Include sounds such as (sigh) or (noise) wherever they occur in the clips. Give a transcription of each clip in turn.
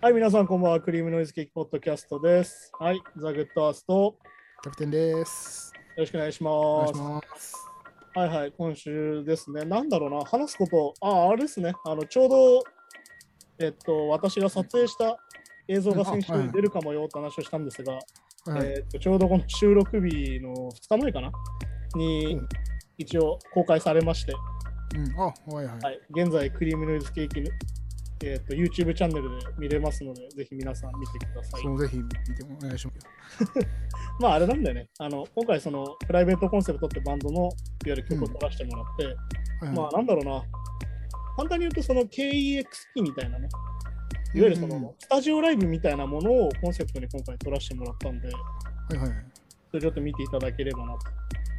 はい、皆さん、こんばんは。クリームノイズケーキポッドキャストです。はい、ザ・グッドアースト、よキャプテンです。ろしくお願いします。ます。はいはい、今週ですね。なんだろうな、話すこと、あ、あれですね。あの、ちょうど、えっと、私が撮影した映像が先週出るかもよって話をしたんですが、はい、えっと、ちょうどこの収録日の2日前かな？にうん、一応公開されまして、うん、あ、はいはい。はい、現在、クリームノイズケーキの、えっと、YouTube チャンネルで見れますので、ぜひ皆さん見てくださいそ。のぜひ見てお願いします。(laughs) まああれなんだよね。あの今回そのプライベートコンセプトってバンドのいわゆる曲を取らせてもらって、はいはいまあなんだろうな。簡単に言うとその KEX 機みたいなね。いわゆるそうんうんのスタジオライブみたいなものをコンセプトに今回取らせてもらったんで、はいはい。それちょっと見ていただければなと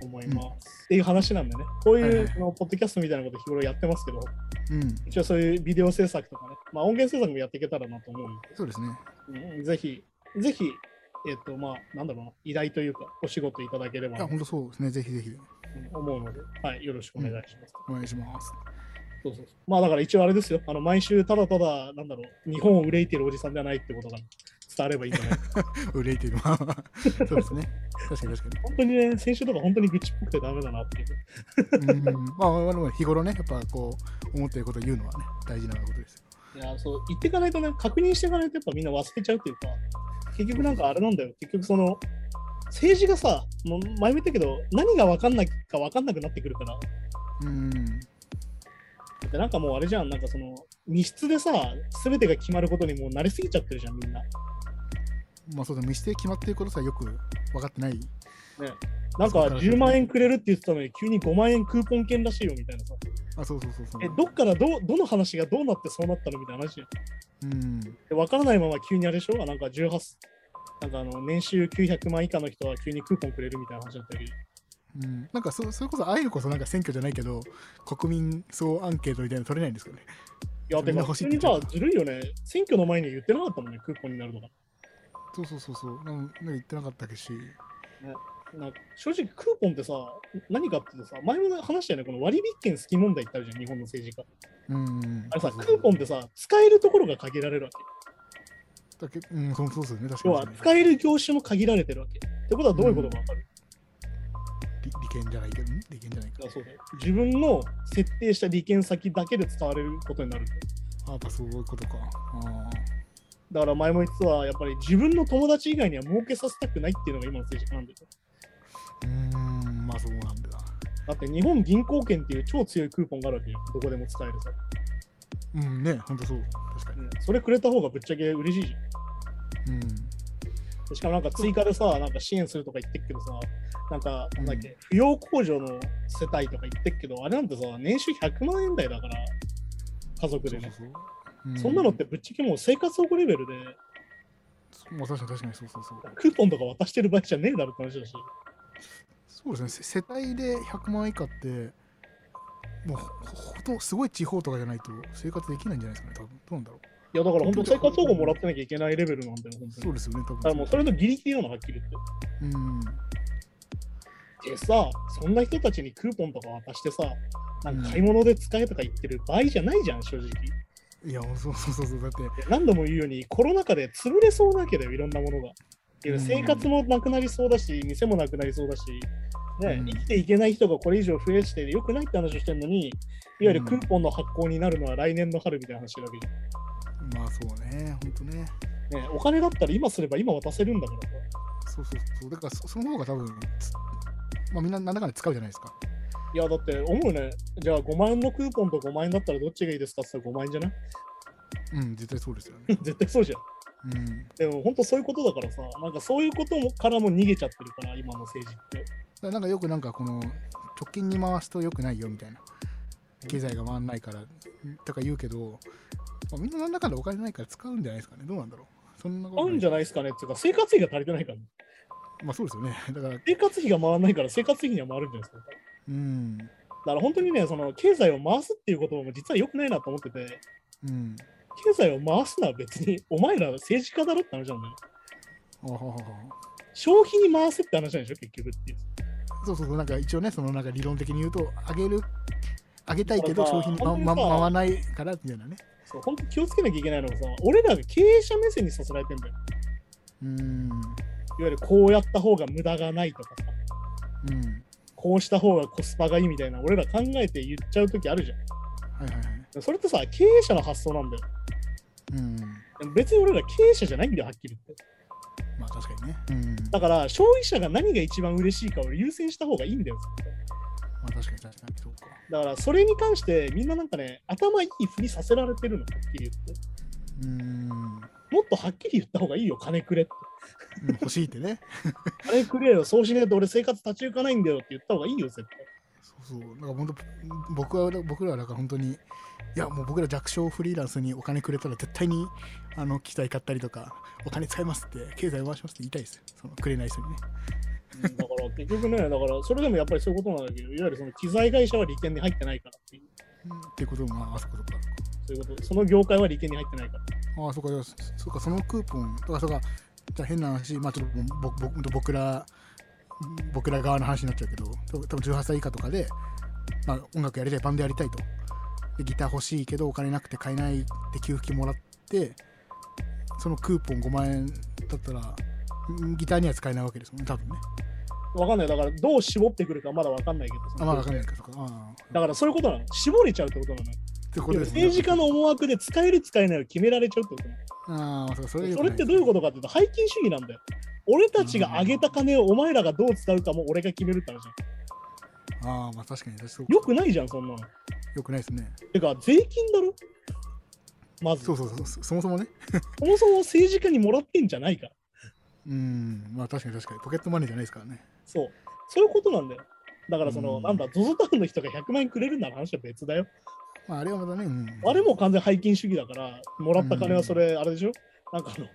思います。っていう話なんでね。こういうのポッドキャストみたいなこと日頃やってますけど、うん、一応そういうビデオ制作とかね、まあ音源制作もやっていけたらなと思うんで、そうですね。うんぜひ、ぜひ、えっとまあなんだろうな、依頼というかお仕事いただければいや、な本当そうですね。ぜひぜひうん思うので、はい、よろしくお願いします。お願いします。そうそうそうまあだから一応あれですよ、あの毎週ただただ、なんだろう、日本を憂いてるおじさんではないってことが伝わればいいんじゃない憂いてる。ま (laughs) あそうですね。確かに確か本当にね、先週とか本当に愚痴っぽくてダメだなっていう。に。うん、まあ、日頃ね、やっぱこう、思っていることを言うのはね、大事なことですよ。いや、そう、言っていかないとね、確認していかないとやっぱみんな忘れちゃうっていうか、結局なんかあれなんだよ、結局その、政治がさ、もう前も言ったけど、何が分かんないか分かんなくなってくるから、うん、だってなんかもうあれじゃん、なんかその、密室でさ、すべてが決まることにもう慣れすぎちゃってるじゃん、みんな。まあそうだ、見捨て決まっていることさえよく分かってない。ね、なんか10万円くれるって言ってたのに急に5万円クーポン券らしいよみたいなさ。あ、そうそうそうそう。え、どっからどどの話がどうなってそうなったのみたいな話じゃん。うん、で分からないまま急にあれでしょ？なんか18、なんかあの年収900万以下の人は急にクーポンくれるみたいな話だったり。うん、なんかそそれこそ、ああいうのこそなんか選挙じゃないけど、国民総アンケートみたいなの取れないんですかね？いや、でも普通にさいって言っちゃう、ずるいよね。選挙の前に言ってなかったもんね、クーポンになるのが。そうそうそうそう。なんか言ってなかったけし。なんか正直クーポンってさ、何かってさ、前も話したよね、この割引券好き問題ってあるじゃん、日本の政治家。うん。あれさ、そうそうクーポンってさ、使えるところが限られるわけ。だけうん、そうそうですよね。確かに要は、使える業種も限られてるわけ。ってことはどういうことか分かる、利利権じゃないけど、ん？利権じゃないかそうだよ自分の設定した利権先だけで使われることになる。あやっぱそういうことか。あだから前も言ってたやっぱり自分の友達以外には儲けさせたくないっていうのが今の政治家なんだよ。ーうーん、まあそうなんだ。だって日本銀行券っていう超強いクーポンがあるわけよ。どこでも使えるさ。うんね、ほんとそう。確かに。うんそれくれた方がぶっちゃけ嬉しいじゃん。うん。しかもなんか追加でさ、なんか支援するとか言ってっけどさ、なんか、なんだっけ、扶養控除の世帯とか言ってっけど、あれなんてさ、年収100万円台だから、家族でね。そうそうそう。うそんなのってぶっちゃけもう生活保護レベルで、まあ確かに確かにそうそうそう。クーポンとか渡してる場合じゃねえだろって話だし。そうですね、せ世帯で100万以下って、もうほほとすごい地方とかじゃないと生活できないんじゃないですかね、多分どうなんだろう。いやだから本当生活保護もらってなきゃいけないレベルなんだよ、本当に。そうですよね、多分。だからもうそれのギリギリなの、はっきり言って。うん。でさ、そんな人たちにクーポンとか渡してさ、なんか買い物で使えとか言ってる場合じゃないじゃん、正直。いや、そうそうそうそう。だって、で何度も言うように、コロナ禍で潰れそうなわけだよ、いろんなものが。生活もなくなりそうだし、店もなくなりそうだし、ねうん生きていけない人がこれ以上増えしてよくないって話をしてるのに、いわゆるクーポンの発行になるのは来年の春みたいな話してるわけじゃん。まあそうね、ほんとね。ね、お金だったら今すれば今渡せるんだからさ。そうそうそう。だからそその方が多分、つまあみんな何らかで使うじゃないですか。いや、だって思うね。じゃあ5万円のクーポンと5万円だったらどっちがいいですか？って言ったら5万円じゃない？うん、絶対そうですよね。(laughs) 絶対そうじゃん。うん。でも本当そういうことだからさ、なんかそういうこともからも逃げちゃってるから、今の政治って。だからなんかよくなんかこの直近に回すと良くないよみたいな経済が回んないからとか言うけど、まあ、みんな何らかでお金ないから使うんじゃないですかねどうなんだろうそんなこと合うんじゃないですかねっていうか、生活費が足りてないから、ね、まあそうですよね (laughs) だから生活費が回らないから生活費には回るんじゃないですか？うんだから本当にね、その経済を回すっていうことも実は良くないなと思ってて、うん経済を回すのは別にお前ら政治家だろって話なんだよ。あははは消費に回すって話なんでしょ、結局っていう。そうそうそうなんか一応ねそのなんか理論的に言うと上げる上げたいけどだから商品に、ま回らないからみたいなねそう本当気をつけなきゃいけないのがさ、俺らが経営者目線にさせられてんだよ。うん。いわゆるこうやった方が無駄がないとかさ、うん。こうした方がコスパがいいみたいな、俺ら考えて言っちゃうときあるじゃん。はいはいはい。それってさ、経営者の発想なんだよ。うん。でも別に俺ら経営者じゃないんだよ、はっきり言って。まあ確かにね。うん。だから、消費者が何が一番嬉しいかを優先した方がいいんだよ。まあ確かに確かに。そうか。だから、それに関してみんななんかね、頭いいふりさせられてるの、はっきり言って。うん。もっとはっきり言った方がいいよ、金くれって。うん欲しいってね。金くれよ、そうしねえと俺生活立ち行かないんだよって言った方がいいよ、絶対。そうそう。だから本当、僕は、僕らはだから本当に、いやもう僕ら弱小フリーランスにお金くれたら絶対にあの機材買ったりとか、お金使いますって、経済回しますって言いたいですよ。そのくれない人にね。うんだから結局ね、だからそれでもやっぱりそういうことなんだけど、いわゆるその機材会社は利権に入ってないからっていう、うんってことも、まあ、あそこそこそういうこと、その業界は利権に入ってないから。ああ、そうか、そそうか、そのクーポン、とか、そうか、変な話、まあちょっとぼぼぼ僕ら、僕ら側の話になっちゃうけど、多分18歳以下とかで、まあ音楽やりたい、バンドやりたいと。で、ギター欲しいけど、お金なくて買えないって給付金もらって、そのクーポン5万円だったら、んギターには使えないわけですもんね、多分ね。わかんない、だからどう絞ってくるかまだわかんないけどまあわかんないか、そうか。ああ。だからそういうことなの。絞れちゃうってことなのよ。ってことですね。政治家の思惑で使える使えないを決められちゃうってこと。ああ、それそれってどういうことかっていうと、背金主義なんだよ。俺たちが上げた金をお前らがどう使うかも俺が決めるって話じゃん。とああ、まあ確かに、そうよくないじゃん、そんなの。よくないですね。てか、税金だろ？まず、そうそうそう、そそもそもね。そもそも政治家にもらってんじゃないから。うん、まあ確かに確かに、ポケットマネーじゃないですからね。そう。そういうことなんだよ。だから、その、うんなんだ、ZOZO タウンの人が100万円くれるなら話は別だよ。まああれはまだね、うん。あれも完全背金主義だから、もらった金はそれ、あれでしょ？なんかあの、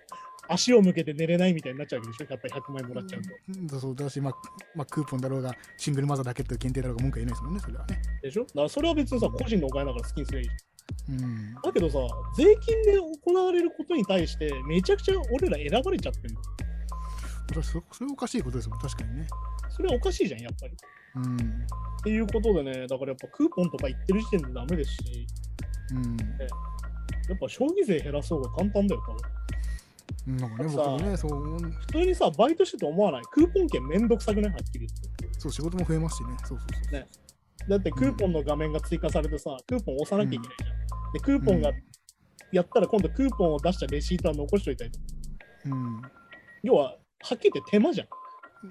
足を向けて寝れないみたいになっちゃうわけでしょやっぱり100万円もらっちゃうと。うんそうだし、まあ、まあ、クーポンだろうが、シングルマザーだけって限定だろうが文句は言えないですもんね、それはね。でしょ？だからそれは別にさ、個人のお金だから好きにすればいいじうん。ゃん。だけどさ、税金で行われることに対して、めちゃくちゃ俺ら選ばれちゃってるの。それはおかしいことですもん、確かにね。それはおかしいじゃん、やっぱり。うん。っていうことでね、だからやっぱクーポンとか言ってる時点でダメですし、うん。やっぱ消費税減らす方が簡単だよ、多分。なんかね、さ僕もね、そう、普通にさ、バイトしてて思わない。クーポン券めんどくさくない？はっきり言って。そう仕事も増えますしね。そうそうそう。ねだってクーポンの画面が追加されてさ、クーポン押さなきゃいけないじゃん。で、クーポンがうんやったら今度クーポンを出したレシートは残しといたりとか。うん。要は、はっきり言って手間じゃん。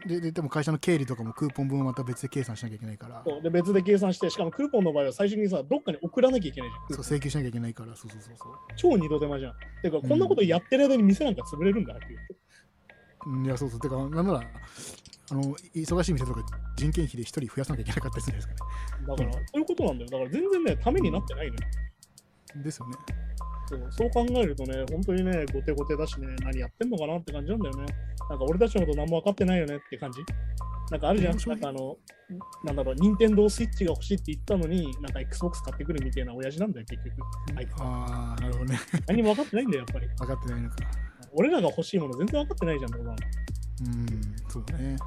で、ででも会社の経理とかもクーポン分をまた別で計算しなきゃいけないから、そうで別で計算して、しかもクーポンの場合は最初にさ、どっかに送らなきゃいけないじゃん。そう請求しなきゃいけないから、そうそうそうそう。超二度手間じゃん。てか、こんなことやってる間に店なんか潰れるんだ、はって。うん、いや、そうそう。てか、なんなら、あの、忙しい店とか人件費で一人増やさなきゃいけなかったりするんですかだから、そういうことなんだよ。だから全然ね、ためになってないのよ。ね。ですよね。そうそう考えるとね、本当にね、後手後手だしね、何やってんのかなって感じなんだよね。なんか俺たちのこと何も分かってないよねって感じ。なんかあるじゃん。ないんかあの、なんだろう、任天堂スイッチが欲しいって言ったのに、なんか Xbox 買ってくるみたいな親父なんだよ、結局。あいああ、なるほどね。何も分かってないんだよ、やっぱり。分かってないのか。俺らが欲しいもの全然分かってないじゃん、どうなのうん、そうね。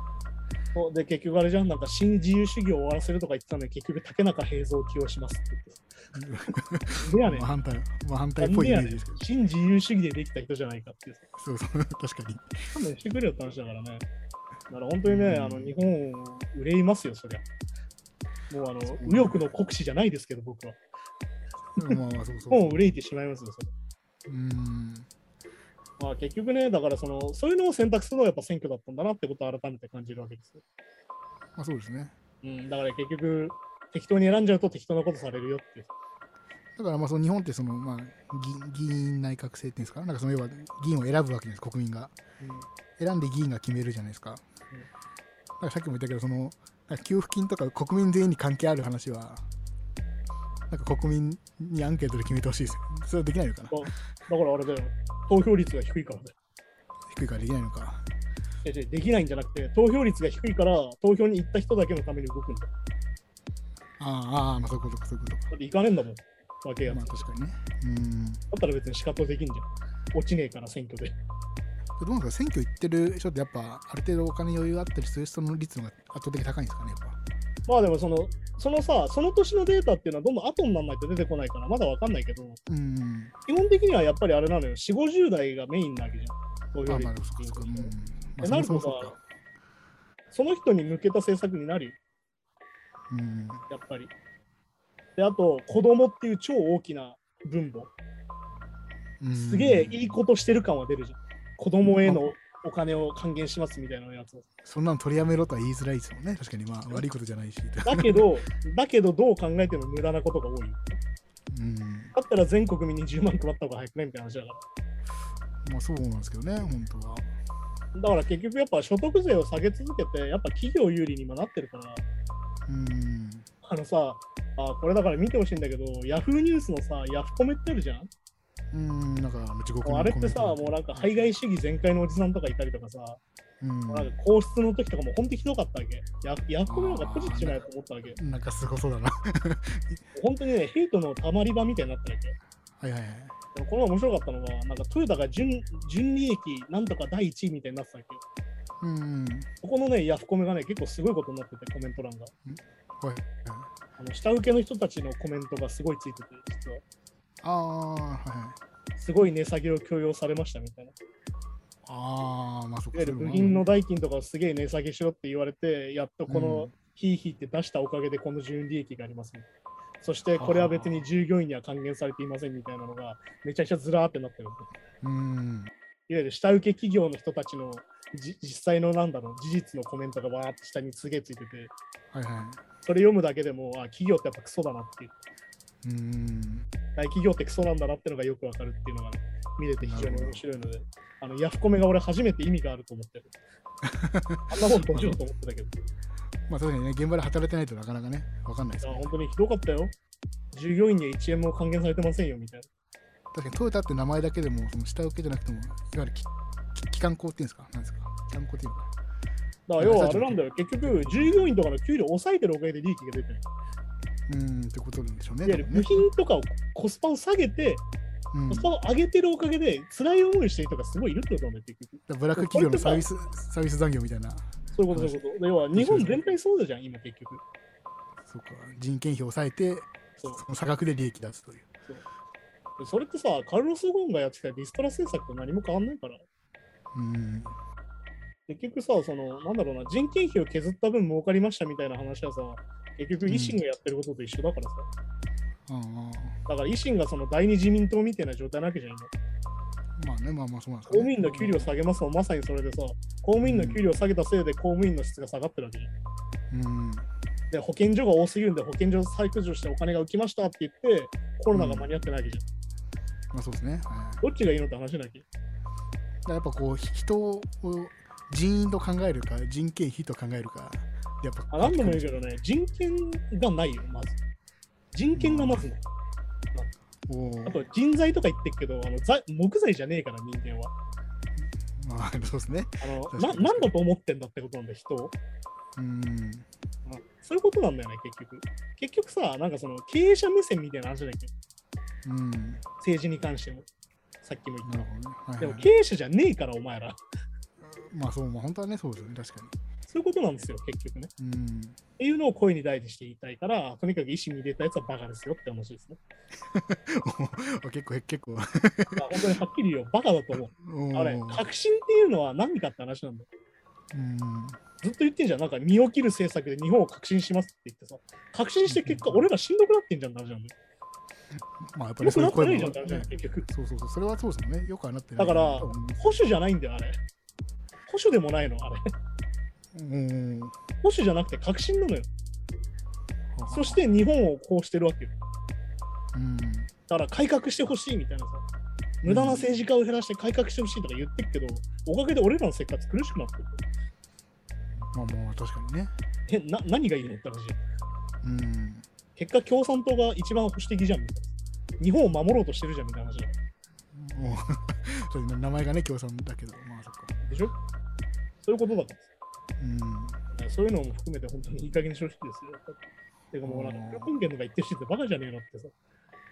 で、結局あれじゃん、なんか新自由主義を終わらせるとか言ってたのに、結局竹中平蔵を起用しますって言って。(laughs) でやねんまあ、反対、まあ、反対っぽいイメージですけど。新自由主義でできた人じゃないかっていう。そうそう、確かに。勘弁してくれよって話だからね。だから本当にね、うんあの日本憂いますよ、そりゃ。もうあの、右翼の国士じゃないですけど、僕は。まあまあ、そうそう。もう憂いてしまいますよ、それ。うん。まあ結局ね、だからその、そういうのを選択するのがやっぱ選挙だったんだなってことを改めて感じるわけですよ。まあそうですね。うん、だから結局、適当に選んじゃうと適当なことされるよって。だからまあその日本ってその、まあ、議議員内閣制っていうんですか、なんかその要は議員を選ぶわけです、国民が。選んで議員が決めるじゃないですか。だからさっきも言ったけど、その給付金とか国民全員に関係ある話は、なんか国民にアンケートで決めてほしいですよ。それはできないのかな？だからあれだよ、投票率が低いからだよ。低いからできないのか。できないんじゃなくて、投票率が低いから、投票に行った人だけのために動くんだよ。ああ、まあそういうことか、そういうことか。だって行かねえんだもん、わけやつ。まあだ確かにね。うん。ったら別に仕方できんじゃん。落ちねえから選挙で。どうなんですか？選挙行ってる人ってやっぱある程度お金余裕あったりする人の率の方が圧倒的に高いんですかねやっぱまあでもその、そのさ、その年のデータっていうのはどんどん後にならないと出てこないから、まだわかんないけど、うん。基本的にはやっぱりあれなのよ、4、50代がメインなわけじゃん。投あ、票まあ、そっかそっか。うん。まあ、えなるとさ。その人に向けた政策になるよ、うん。やっぱり。で、あと、子供っていう超大きな分母。うんすげえいいことしてる感は出るじゃん。子供へのお金を還元しますみたいなやつを。そんなの取りやめろとは言いづらいですもんね。確かに、まあ、悪いことじゃないし。だけど、だけどどう考えても無駄なことが多いよ。うん。だったら全国民に10万配った方が早くねみたいな話だかまあ、そうなんですけどね、本当は。ら。だから結局やっぱ所得税を下げ続けて、やっぱ企業有利にもなってるから、うん。あのさ、あこれだから見てほしいんだけど、ヤフーニュースのさ、ヤフコメってあるじゃん？うん、なんか、あれってさ、もうなんか排外主義全開のおじさんとかいたりとかさ、うんもうなんか皇室の時とかも本当にひどかったわけ。ヤヤフコメなんか閉じちまえと思ったわけ。なんかすごそうだな。本当にね、ヘイトのたまり場みたいになったわけ。はいはいはい。これ面白かったのが、なんかトヨタが準純利益なんとか第1位みたいになってたわけよ。うん。ここのね、ヤフコメがね、結構すごいことになってて、コメント欄が。はい。あの下請けの人たちのコメントがすごいついてて、実は。ああ、はいはい。すごい値下げを強要されましたみたいな。いああ、まあそっか。部品の代金とかをすげえ値下げしろって言われて、やっとこのヒーヒーって出したおかげでこの純利益があります、ね。そしてこれは別に従業員には還元されていませんみたいなのがめちゃくちゃずらーってなってる。うん。いわゆる下請け企業の人たちのじ実際のなんだろう、事実のコメントがわーって下にすげえついてて、はいはそれ読むだけでも、あ、企業ってやっぱクソだなっていう。い。うん。大企業ってクソなんだなってのがよくわかるっていうのが、ね、見れて非常に面白いので、あのヤフコメが俺初めて意味があると思ってる。あんなもん閉じようと思ってたけど、まあそうですね、現場で働いてないとなかなかね、わかんないですね。本当にひどかったよ。従業員には1円も還元されてませんよみたいな。確かにトヨタって名前だけでも、その下請けじゃなくても、いわゆる機関工っていうんですか？なんですか？機関工っていうのか？だから要はあれなんだよ、結局、従業員とかの給料を抑えてるおかげで利益が出てる。うん、ってことなんでしょうね。いわゆる部品とかをコスパを下げて、うんコスパを上げてるおかげで、辛い思いしてる人がすごいいるってことなんだよ、結局。ブラック企業のサービスサービス残業みたいな、そういうこと、そういうこと。要は日本全体そうだじゃん、今結局。そうか、人件費を抑えて、その差額で利益出すという。でそれってさ、カルロス・ゴーンがやってたリストラ政策と何も変わんないから。うん、結局さ、その、なんだろうな、人件費を削った分儲かりましたみたいな話はさ、結局維新がやってることと一緒だからさ。ああだから維新がその第二自民党みたいな状態なわけじゃん、今。まあね、まあまあそうなんです公務員の給料下げますもまさにそれでさ、公務員の給料下げたせいで公務員の質が下がってるわけじゃん。うん、で、保健所が多すぎるんで保健所再駆除してお金が浮きましたって言って、コロナが間に合ってないわけじゃん。まあそうですね。はいどっちがいいのって話なきゃ。やっぱこう、人を人員と考えるか、人件費と考えるか、やっぱあ何度も言うけどね、人権がないよ、まず。人権がまずない。あと人材とか言ってるけど、あの材木材じゃねえから、人間は。まあそうですね。あのな何だと思ってんだってことなんだよ、人を。うん、そういうことなんだよね、結局。結局さ、なんかその経営者目線みたいな話だっけ？うん、な政治に関しても。さっきも言ったる。ほどね。はいでもはい経営者じゃねえから、お前ら。まあそう、まあ本当はね、そうですよね、確かそういうことなんですよ、結局ね。に。うん。っていうのを声に大事して言いたいから、とにかく意思に入れたやつはバカですよって話ですね。お (laughs) 結構、結構。まあ本当にはっきり言うよ、バカだと思う。おあれ、ー革新っていうのは何かって話なんだよ。うんずっと言ってんじゃん。なんか身を切る政策で日本を革新しますって言ってさ、革新して結果、俺らしんどくなってんじゃん、なるじゃん。まあやっぱりよくそういう声もなってないじゃん。そうそうそう、それはそうですもんね。よくはなってない。だから保守じゃないんだよ、あれ。保守でもないの、あれ。うん。保守じゃなくて革新なのよ。そして日本をこうしてるわけよ。うん、だから改革してほしいみたいなさ、無駄な政治家を減らして改革してほしいとか言ってるけど、おかげで俺らの生活苦しくなってる。まあまあ確かにね。え、な何がいいのって話。うん。結果、共産党が一番保守的じゃんみたいな。日本を守ろうとしてるじゃんみたいな話もうそう名前がね、共産だけど、まあそっか。でしょ？そういうことだからうん。さそういうのも含めて本当にいい加減にしてほしいですよ。てかもうなんか、うんプロピン権とか言ってるしってバカじゃねえのってさ。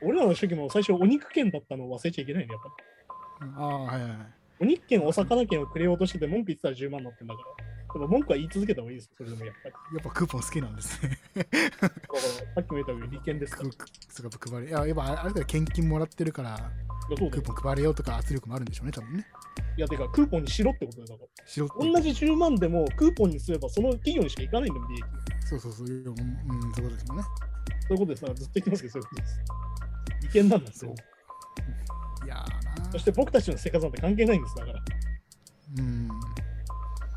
俺らの主義も最初お肉権だったのを忘れちゃいけないね、やっぱり。ああ、はいはいはい。お肉権、お魚権をくれようとしてて文句言ってたら10万になってんだから。でも文句は言い続けた方がいいですよ、それでもやっぱり。やっぱクーポン好きなんですね。だから、さっきも言ったように利権ですから。クそうか配り。いや、やっぱあれだから献金もらってるから、そうだよクーポン配れよとか圧力もあるんでしょうね、多分ね。いや、てか、クーポンにしろってことだから。しろって。同じ10万でもクーポンにすればその企業にしか行かないんだよ、利益。そうそうそう。うん、うんそういうことですもんね。そういうことです。ずっと言ってますけど、そういうことです。利権なんですよ。いやーなそして僕たちの生活なんて関係ないんです、だから。っうん。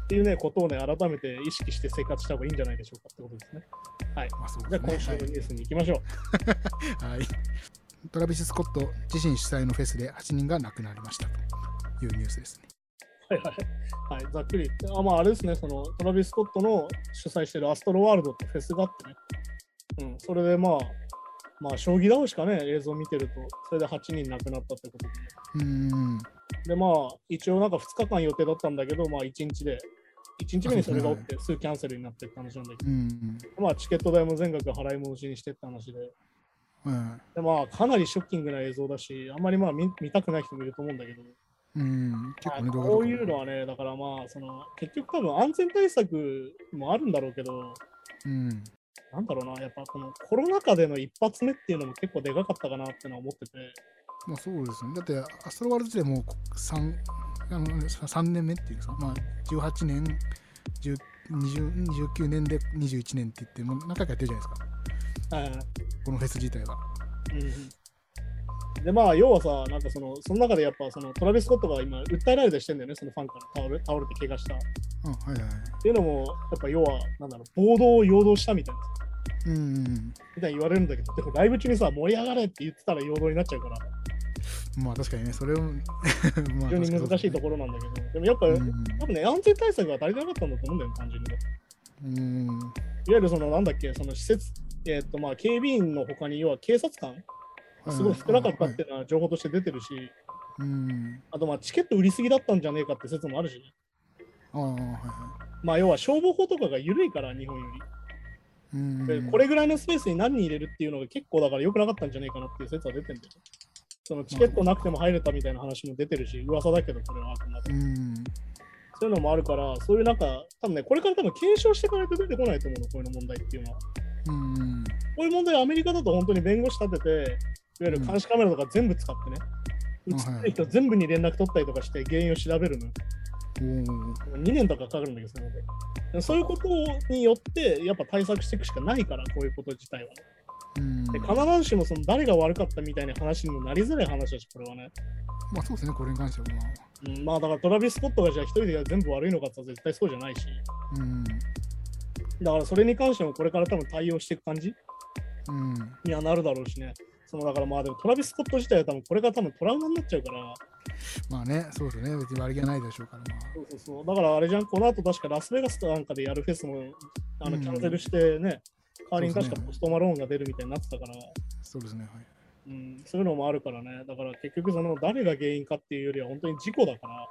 ていうね、ことをね、改めて意識して生活した方がいいんじゃないでしょうかってことですね。まあそうじゃあ、今週のニュースに行きましょう。はい。はい。トラビス・スコット自身主催のフェスで8人が亡くなりましたというニュースですね。はいはい。はい、ざっくり言って、あまあ、あれですね、そのトラビス・スコットの主催してるアストロワールドってフェスがあってね。うん、それでまあ、まあ、将棋倒しかね、映像を見てると、それで8人亡くなったってことで。うん。で、まあ、一応なんか2日間予定だったんだけど、まあ、1日で、1日目にそれが起きて、すぐキャンセルになってって話なんだけど、うん。まあ、チケット代も全額払い戻しにしてって話で、うん。でまあ、かなりショッキングな映像だし、あんまりまあ見見たくない人もいると思うんだけど、うん。結構こういうのはね、だからまあ、その結局多分安全対策もあるんだろうけど、うん。なんだろうな、やっぱこのコロナ禍での一発目っていうのも結構でかかったかなってのは思ってて、まあそうですよね。だって、アストロワールドでもう 3, あの3年目っていうか、まあ、18年、10 20 29年で21年って言って、もう何回かやってるじゃないですか、このフェス自体は。うん、でまあ要はさ、なんかそのその中でやっぱそのトラビス・スコットが今訴えられたりしてんだよね、そのファンから倒れ倒れて怪我した。っうん、はいはいはい。ていうのも、やっぱ要は、なんだろう、暴動を陽動したみたいなさ。うんうんみたいに言われるんだけど、でもライブ中にさ、盛り上がれって言ってたら陽動になっちゃうから、うん。まあ確かにね、それを、ま (laughs) あ非常に難しいところなんだけど、でもやっぱ、うん多分ね、安全対策が足りてなかったんだと思うんだよね、単純にね。うん。いわゆるその、なんだっけ、その施設、えーっとまあ、警備員の他に、要は警察官、すごい少なかったっていうのは情報として出てるし、うん。あとまあチケット売りすぎだったんじゃねえかって説もあるし、ね、ああ、はいはまあ要は消防法とかが緩いから、日本より。い。うん。でこれぐらいのスペースに何人入れるっていうのが結構だから良くなかったんじゃないかなっていう説は出てるんだよ。そのチケットなくても入れたみたいな話も出てるし、噂だけど、これは。そういうのもあるから、そういうなんか、多分ね、これから多分検証していかないと出てこないと思うの、こういうの問題っていうのは。うん。こういう問題はアメリカだと本当に弁護士立てて、いわゆる監視カメラとか全部使ってね、うん映ってる人全部に連絡取ったりとかして原因を調べるの。おー2年とかかかるんだけど、それででそういうことによって、やっぱ対策していくしかないから、こういうこと自体はね。うん。で必ずしもその誰が悪かったみたいな話にもなりづらい話だし、これはね。まあそうですね、これに関してはまあ。うん、まあだからトラビス・スコットがじゃあ一人で全部悪いのかって絶対そうじゃないし、うん。だからそれに関してもこれから多分対応していく感じうん。にはなるだろうしね。そのだからまあでもトラビス・スコット自体は多分これから多分トラウマになっちゃうから、まあね、そうですよね。別に悪気はないでしょうから、まあ。そうそうそう。だからあれじゃん、この後確かラスベガスなんかでやるフェスもあのうんキャンセルしてね、代わりに確かポストマローンが出るみたいになってたから、そうですね、はい。うん、そういうのもあるからね。だから結局その誰が原因かっていうよりは本当に事故だから、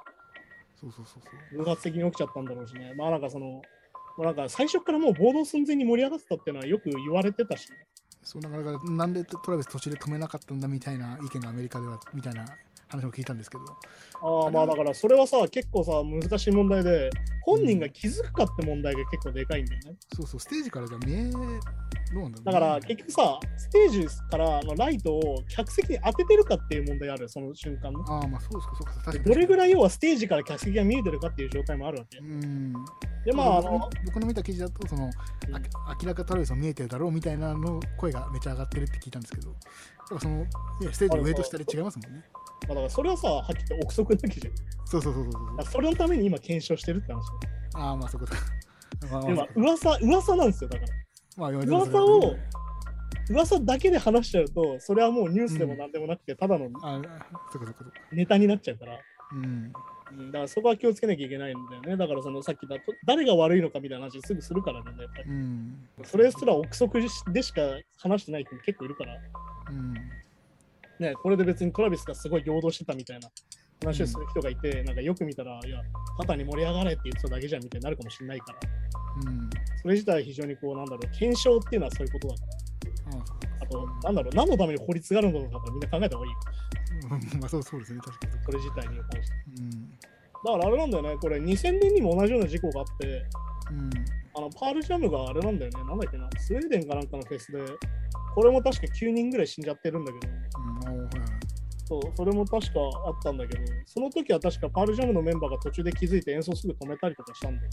そうそうそうそう。偶発的に起きちゃったんだろうしね。まあなんかその、まあなんか最初からもう暴動寸前に盛り上がってたっていうのはよく言われてたし、そうだから、なんでトラビス途中で止めなかったんだみたいな意見がアメリカではみたいな話も聞いたんですけど、ああまあだからそれはさ、結構さ、難しい問題で、本人が気づくかって問題が結構でかいんだよね。そうそう、ステージからじゃ見え、どうなんだから結局さ、ステージからのライトを客席に当ててるかっていう問題あるよ、その瞬間の。ああ、まあそうですか、そうか、確かに。どれぐいらい要はステージから客席が見えてるかっていう状態もあるわけう。ん。で、まあ、あ僕のの、僕の見た記事だと、その、うんあ明らかトラビスは見えてるだろうみたいなの声がめっちゃ上がってるって聞いたんですけど、その、ねステージの上と下で違いますもんね。まあ、だからそれはさ、はっきり言って憶測なきじゃん。だそうそうそうそうそうそれのために今検証してるって話。ああ、まあそういうこと。(laughs) まあまあ、噂、噂なんですよ、だから。まあ、噂を噂だけで話しちゃうと、それはもうニュースでもなんでもなくて、うかそうかそうか。ネタになっちゃうから。うん。うんだからそこは気をつけなきゃいけないんだよね。だからそのさっきだと誰が悪いのかみたいな話すぐするからね、やっぱり。うん。それすら憶測でしか話してない人も結構いるから、うん。ね、これで別にトラビスがすごい陽動してたみたいな話をする人がいて、なんかよく見たら、いや、肩に盛り上がれって言ってただけじゃんみたいになるかもしれないから、うん。それ自体非常にこう、なんだろう、検証っていうのはそういうことだから。うかあと、なんだろう、何のために法律があるのかとかみんな考えた方がいいまあそうそうですね、確かに。これ自体に関して。うん。だからあれなんだよね、これ2000年にも同じような事故があって、うん。あのパールジャムがあれなんだよね、なんだっけな、スウェーデンかなんかのフェスで、これも確か9人ぐらい死んじゃってるんだけど、うん。そうそれも確かあったんだけど、その時は確かパールジャムのメンバーが途中で気づいて演奏すぐ止めたりとかしたんだよ。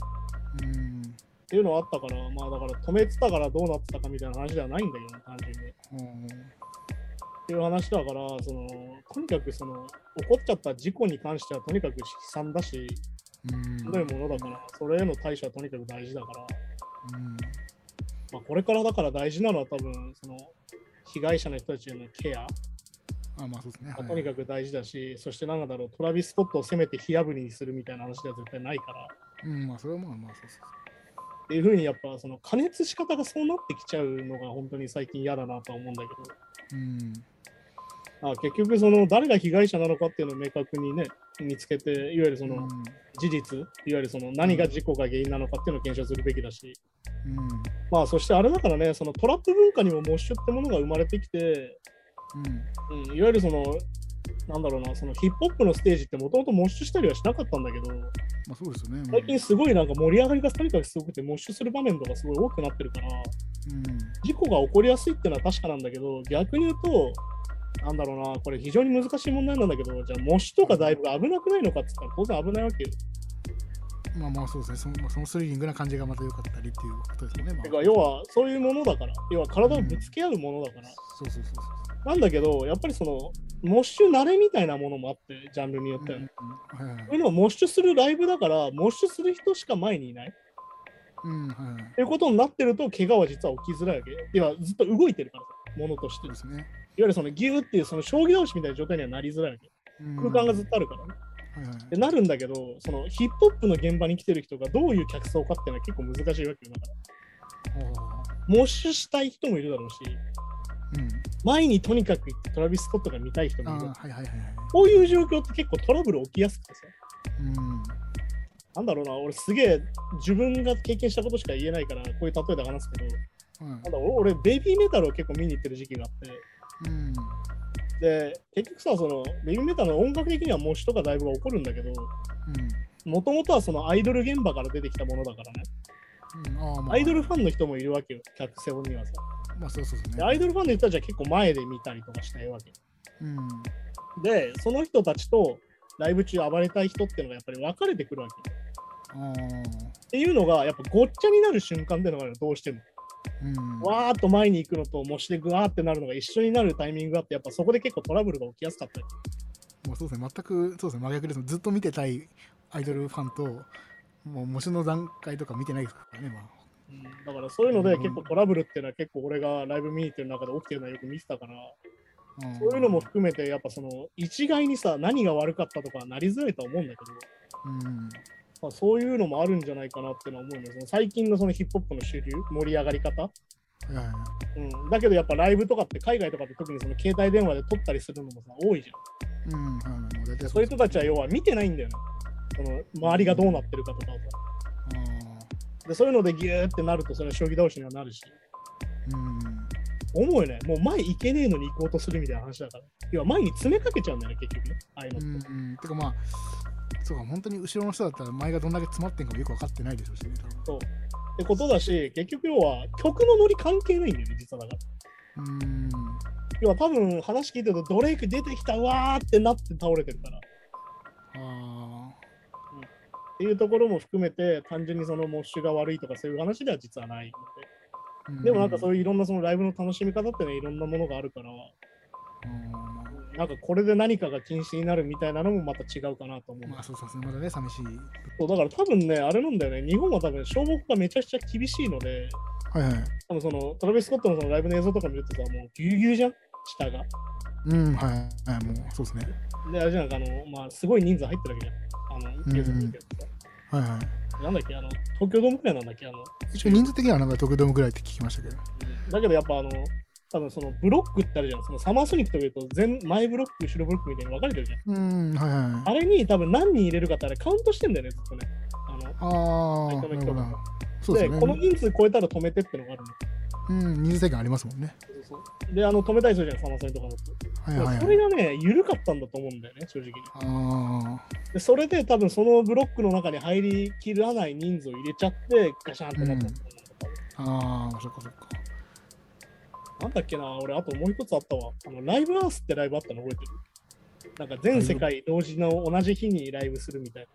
うん。っていうのはあったから、まあだから止めてたからどうなってたかみたいな話ではないんだけどね、単純に。っうんていう話だから、そのとにかくその起こっちゃった事故に関してはとにかく悲惨だし、うん。ひどいものだから、それへの対処はとにかく大事だから、うん。まあ、これからだから大事なのは多分、その被害者の人たちへのケアあ、まあそうですね。がとにかく大事だし、そしてなんだろう、トラビス・スコットを攻めて火あぶりにするみたいな話では絶対ないから、うん、まあそれはまあまあそうそうっていうふうにやっぱその加熱仕方がそうなってきちゃうのが本当に最近嫌だなとは思うんだけど。うん。あ結局その誰が被害者なのかっていうのを明確にね見つけていわゆるその事実いわゆるその何が事故が原因なのかっていうのを検証するべきだしうん。うん。まあそしてあれだからねそのトラップ文化にもモッシュってものが生まれてきて、うん。うん、いわゆるそのなんだろうなそのヒップホップのステージってもともとモッシュしたりはしなかったんだけどまあそうですよね。最近すごいなんか盛り上がりがとにかくすごくてモッシュする場面とかすごい多くなってるからうん。事故が起こりやすいっていうのは確かなんだけど逆に言うとなんだろうなこれ非常に難しい問題なんだけどじゃあモッシュとかだいぶ危なくないのかって言ったら当然危ないわけよ。まあまあそうですね。そのスリリングな感じがまた良かったりっていうことですよね。まあ、てか要はそういうものだから要は体をぶつけ合うものだから、そうそうそうそう。なんだけどやっぱりそのモッシュ慣れみたいなものもあってジャンルによってはね、うんはいはいそういうのをモッシュするライブだからモッシュする人しか前にいないうんはいはい。っていうことになってると怪我は実は起きづらいわけ要はずっと動いてるからさものとしてですね。ゆるそのギューっていうその将棋倒しみたいな状態にはなりづらいわけ。うん。空間がずっとあるからね、はいはいでなるんだけどそのヒップホップの現場に来てる人がどういう客層かっていうのは結構難しいわけよ。だからおモッシュしたい人もいるだろうしーうん。前にとにかく行ってトラビス・スコットが見たい人あもいる。ーはいはいはいはい。こういう状況って結構トラブル起きやすくてさ。うん。なんだろうな俺すげえ自分が経験したことしか言えないからこういう例えで話すけどうん。なんだ俺ベイビーメタルを結構見に行ってる時期があってうん。で結局さそのベイビーメタルの音楽的には模試とかだいぶが起こるんだけどもともとはそのアイドル現場から出てきたものだからねうん。うん。あーまあ、アイドルファンの人もいるわけよ客セオにはさまあそうそうそうね。でアイドルファンの人たちは結構前で見たりとかしたいわけうん。でその人たちとライブ中暴れたい人っていうのがやっぱり分かれてくるわけああ。っていうのがやっぱごっちゃになる瞬間っていうのがどうしてもうん。わーっと前に行くのと模試でグワーってなるのが一緒になるタイミングがあってやっぱそこで結構トラブルが起きやすかったりもうそうですね。全くそうですね。真逆です。ずっと見てたいアイドルファンと、もう模試の段階とか見てないですからね。まあ。うんだからそういうのでうん結構トラブルっていうのは結構俺がライブ見に行ってる中で起きてるのはよく見てたからうんそういうのも含めてやっぱその一概にさ何が悪かったとかはなりづらいとは思うんだけど、うん。まあ、そういうのもあるんじゃないかなってのは思うんですよ。最近のそのヒップホップの主流盛り上がり方、はいはい。はい。うん、だけどやっぱライブとかって海外とかって特にその携帯電話で撮ったりするのもさ多いじゃん。うん。はいそういう人たちは要は見てないんだよねその周りがどうなってるかとかをさ。でそういうのでギューってなるとそれは将棋倒しにはなるし。うん。思うよね。もう前行けねえのに行こうとするみたいな話だから。要は前に詰めかけちゃうんだよね結局ね。ああいうのって、うんうん。てかまあ、そうか、本当に後ろの人だったら前がどんだけ詰まってんかもよく分かってないでしょうしね。多分ってことだし結局要は曲のノリ関係ないんだよね実はだからうん。要は多分話聞いてるとドレイク出てきたわーってなって倒れてるからっあていうところも含めて単純にそのモッシュが悪いとかそういう話では実はないのあ。ででもなんかそういう。いういろんなそのライブの楽しみ方ってねいろんなものがあるからうんなんかこれで何かが禁止になるみたいなのもまた違うかなと思う。まあそうそうそう、まだね、寂しい。そうだから多分ね、あれなんだよね、日本は多分消防がめちゃくちゃ厳しいので、はいはい。多分そのトラビス・スコットのそのライブの映像とか見るとさ、もうギュうギュうじゃん、下が。うん、はいはい、もうそうですね。で、あれじゃんか、あの、まあ、すごい人数入ってるわけじゃん。あの、映像見てるとさ。はいはい。なんだっけ、あの、東京ドームくらいなんだっけ、あの、一応人数的にはなんか東京ドームぐらいって聞きましたけど。だけどやっぱあの、多分そのブロックってあるじゃん。そのサマーソニックというと前、前ブロック、後ろブロックみたいに分かれてるじゃん。うん、はいはあれに多分何人入れるかってあれカウントしてんだよね、ずっとね。あのい。ああ、相手の人が。そうでね。この人数超えたら止めてってのがあるの。うん、人数制限ありますもんね。そうそうで、あの止めたりするじゃん、サマソニとかだと。はいはいはい。それがね、緩かったんだと思うんだよね、正直に。あでそれで多分そのブロックの中に入りきらない人数を入れちゃって、ガシャンってなったんだと思うんああ、そっかそっか。なんだっけな、俺、あともう一つあったわ。あのライブアースってライブあったの覚えてる？なんか全世界同時の同じ日にライブするみたい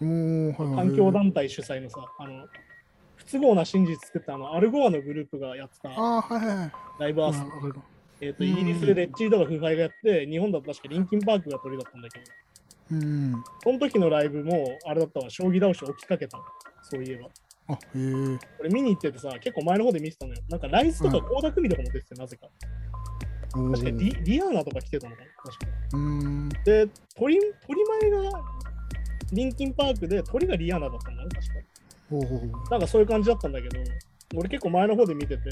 な。はい。環境団体主催のさ、あの、不都合な真実作ったあのアルゴアのグループがやってた。ライブアース。えっ、と、イギリスでレッチリとかフーファイがやって、日本だと確かリンキンパークが鳥だったんだけど、うん。その時のライブも、あれだったわ、将棋倒し起きかけたのそういえば。あ、へえ。俺見に行っててさ、結構前の方で見てたのよ。なんかライズとか倖田來未とかも出てて、なぜか。お確かデーィリアーナとか来てたのかな？確か。うーん。で、鳥鳥前がリンキンパークで、鳥がリアーナだったんだね、確か。ほうほうほなんかそういう感じだったんだけど、俺結構前の方で見てて、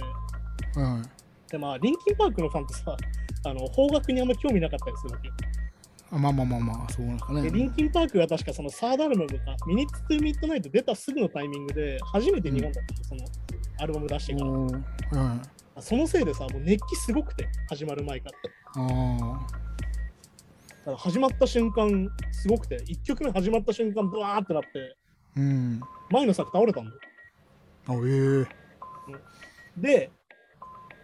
う。はいはい。で、まあ、リンキンパークのファンってさ、あの邦楽にあんま興味なかったりするわけよ。あまあまあまあまあ、そうなんですかで、リね。ンキンパークが確かそのサードアルバムが、ミニッツ・トゥ・ミッドナイト出たすぐのタイミングで、初めて日本だったの、そのアルバム出してから。おー、はいはい。そのせいでさ、もう熱気すごくて、始まる前から。あだから始まった瞬間、すごくて、1曲目始まった瞬間、ブワーってなって、あ、うん。前の作倒れたんだよ。あ、ええ。で、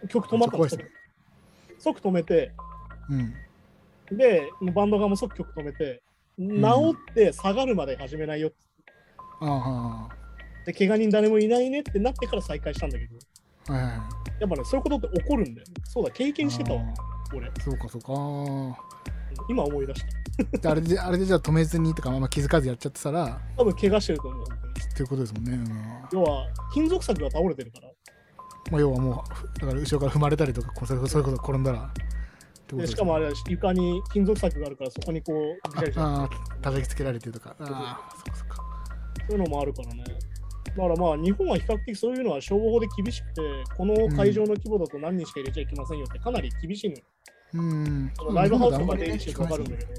曲止まったのめっちゃ怖いっすね即止めて、うん。で、バンド側も即曲止めて、ん治って下がるまで始めないよってあで、怪我人誰もいないねってなってから再開したんだけど、あ、はいはい。やっぱね、そういうことって起こるんだよ。そうだ、経験してたわ、あ俺。ーそうかそうか。あ今思い出した。あれで、あれでじゃあ止めずにとか、ま気づかずやっちゃってたら、多分怪我してると思う。っていうことですもんね。うん要は、金属柵が倒れてるから。まあ、要はもう、だから後ろから踏まれたりとか、こうそれそういうこと転んだら。でしかもあれ、床に金属柵があるから、そこにこう、ぐちゃぐちゃああ、叩きつけられてるとか。ああ、そそっか。そういうのもあるからね。だからまあ、日本は比較的そういうのは消防法で厳しくて、この会場の規模だと何人しか入れちゃいけませんよってかなり厳しいのよ。うん。そのライブハウスとか出入りしてるとわ分かるんだけ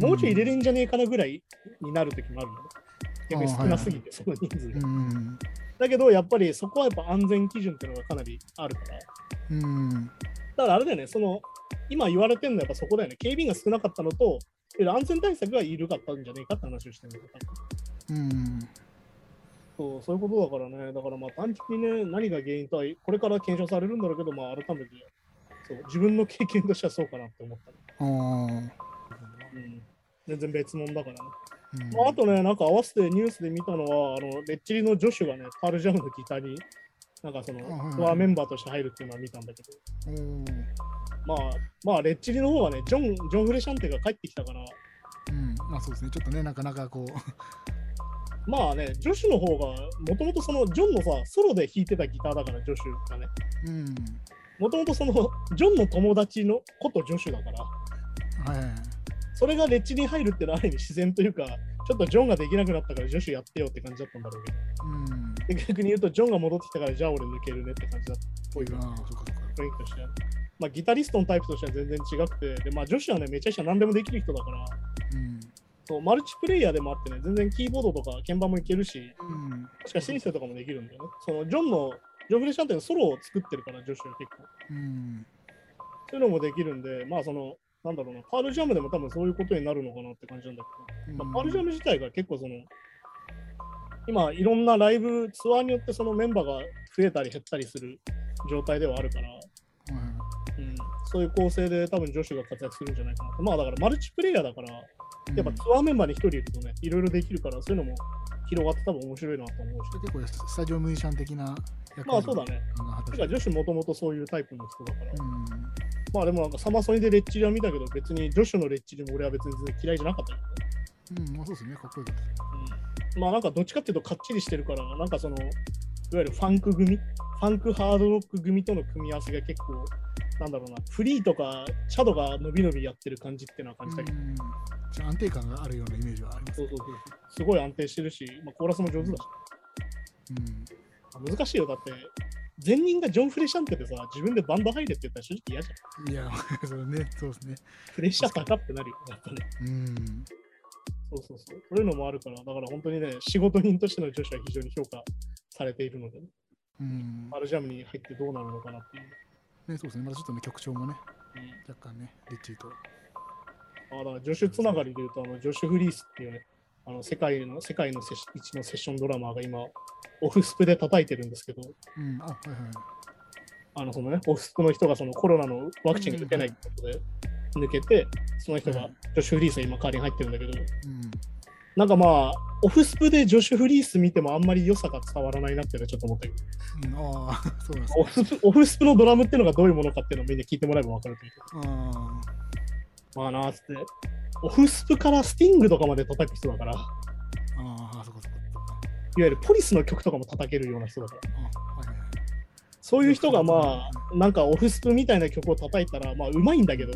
ど、もうちょい入れれんじゃねえかなぐらいになる時もあるのね。逆に少なすぎて、その人数が。うん。だけど、やっぱりそこはやっぱ安全基準っていうのがかなりあるから。うん。だからあれだよね、その、今言われてるのはやっぱそこだよね。警備員が少なかったのと、安全対策が緩かったんじゃねえかって話をしてるんだうん。そうそういうことだからね、だからまあ単純にね、何が原因とは、これから検証されるんだろうけど、まあ改めて、そう自分の経験としてはそうかなって思ったね。うん。全然別物だからね。うんまあ、あとね、なんか合わせてニュースで見たのは、あのレッチリのジョシュがね、パールジャムのギターに、なんかその、あはいはいコアメンバーとして入るっていうのは見たんだけど、おーまあ、まあ、レッチリの方はね、ジョン・ジョンフレシャンテが帰ってきたから、うん。まあそうですね。ちょっとね、なかなかこう。(laughs) まあね、ジョシュの方が、もともとその、ジョンのさ、ソロで弾いてたギターだから、ジョシュがね。うん。もともとその、ジョンの友達のことジョシュだから、はい。それがレッチリに入るっていうのはある意味自然というか、ちょっとジョンができなくなったからジョシュやってよって感じだったんだろうけど。うん。で逆に言うと、ジョンが戻ってきたから、じゃあ俺抜けるねって感じだっぽいからああ、そっかそっか。雰囲気としては。まあ、ギタリストのタイプとしては全然違くて、でまあ、女子はね、めちゃくちゃ何でもできる人だから、うん。そうマルチプレイヤーでもあってね、全然キーボードとか鍵盤もいけるし、うん。確かシンセとかもできるんだよね。そのジョンの、ジョン・フレッシャンテのソロを作ってるから、女子は結構。うん。そういうのもできるんで、まあ、その、なんだろうな、パールジャムでも多分そういうことになるのかなって感じなんだけど、まあ、パールジャム自体が結構その、今、いろんなライブ、ツアーによってそのメンバーが増えたり減ったりする状態ではあるから、はいうん、そういう構成で多分女子が活躍するんじゃないかなと。まあだからマルチプレイヤーだから、やっぱツアーメンバーに一人いるとね、いろいろできるから、そういうのも広がって多分面白いなと思うし。結構スタジオミュージシャン的な役まあそうだね。か女子もともとそういうタイプの人だから。うん。まあでもなんかサマソニでレッチリは見たけど、別に女子のレッチリも俺は別に嫌いじゃなかったけどね。うん、まあそうですね。かっこよかった。うん、まあなんかどっちかっていうとかっちりしてるから、なんかその、いわゆるファンク組、ファンクハードロック組との組み合わせが結構、なんだろうな、フリーとかシャドが伸び伸びやってる感じっていうのは感じたけど、安定感があるようなイメージはありますそうそうそうそうすごい安定してるし、まあ、コーラスも上手だし、難しいよ。だって、前任がジョン・フレシャンテでさ、自分でバンド入れって言ったら正直嫌じゃん。いや、(laughs) それね、そうですね。プレッシャー高ってなるよ、やっぱね。うん。そうそうそう。そういうのもあるから、だから本当にね、仕事人としての女子は非常に評価されているので、ね、うん。マルジャムに入ってどうなるのかなっていう。ね、そうですね。まだちょっとね、曲調もね、若干ね、リッチーと。あだから助手つながりで言うと、あのジョシュ・フリースっていうね、あの世界の世界のセッ一のセッションドラマーが今、オフスプで叩いてるんですけど、うん、あ、はいはい。あのそのね、オフスプの人がそのコロナのワクチンが打てないってことで抜けて、その人がうん。ジョシュ・フリースが今代わりに入ってるんだけど、うん。なんかまあ、オフスプでジョシュ・フリース見てもあんまり良さが伝わらないなっていうのはちょっと思ったけど、うん、ああ、そうなんですね。オフスプオフスプのドラムっていうのがどういうものかっていうのをみんな聞いてもらえば分かるという。か、あまあなーって、オフスプからスティングとかまで叩く人だから、いわあ、ああ、そこそこそこ。ゆるポリスの曲とかも叩けるような人だから、あはいはいはい。そういう人がまあ、なんかオフスプみたいな曲を叩いたら、まあうまいんだけど、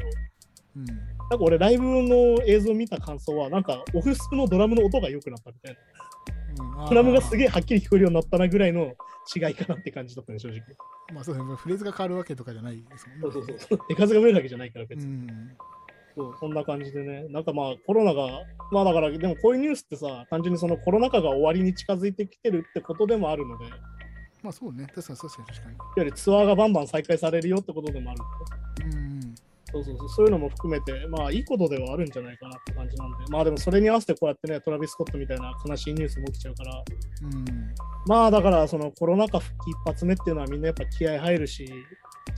うん。なんか俺ライブの映像を見た感想は、なんかオフスプのドラムの音が良くなったみたいな。うん、ドラムがすえ。げえはっきり聞こえるようになったなぐらいの違いかなって感じだったね、正直。まあそうですね、フレーズが変わるわけとかじゃないですもんね。そうそうそう。手数が増えるわけじゃないから別に。うん。そうそんな感じでね。なんかまあコロナが、まあだからでもこういうニュースってさ、単純にそのコロナ禍が終わりに近づいてきてるってことでもあるので、まあそうね、確かに確かに確かに。ツアーがバンバン再開されるよってことでもある。うん。そうそうそう、そういうのも含めて、まあいいことではあるんじゃないかなって感じなんで、まあでもそれに合わせてこうやってね、トラビス・スコットみたいな悲しいニュースも起きちゃうから、うん。まあだからそのコロナ禍復帰一発目っていうのはみんなやっぱ気合入るし、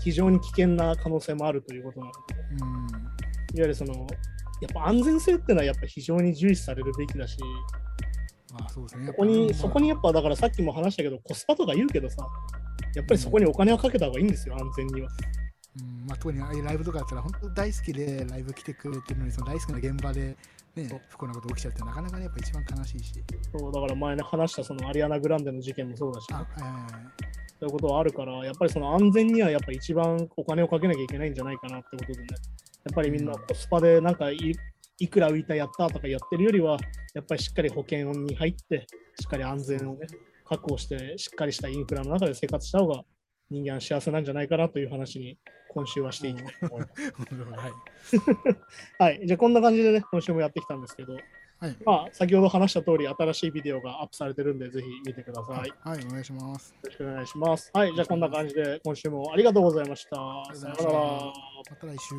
非常に危険な可能性もあるということなので、うん。いわゆるその、やっぱ安全性っていうのはやっぱ非常に重視されるべきだし、まあそうですね。そこに、そこに。にやっぱだからさっきも話したけど、コスパとか言うけどさ、やっぱりそこにお金をかけた方がいいんですよ、安全には。うん、まあ特にああいうライブとかだったら本当大好きでライブ来てくれてるのにその大好きな現場でね不幸なこと起きちゃってなかなかねやっぱ一番悲しいし。そうだから前ね話したそのアリアナ・グランデの事件もそうだし、あ、はいはいはい。そういうことはあるから、やっぱりその安全にはやっぱ一番お金をかけなきゃいけないんじゃないかなってことでね、やっぱりみんなコスパでなんかいいくら浮いたやったとかやってるよりは、やっぱりしっかり保険に入って、しっかり安全をね、確保して、しっかりしたインフラの中で生活した方が人間は幸せなんじゃないかなという話に今週はしていいと思います。はい。はい、じゃあこん。な感じでね、今週もやってきたん。ですけど、はい。まあ先ほど話した通り、新しいビデオがアップされてるん。で、ぜひ見てください。はい、お願いします。よろしくお願いします。はい、じゃあこん。な感じで今週もありがとうございました。さようなら。また来週。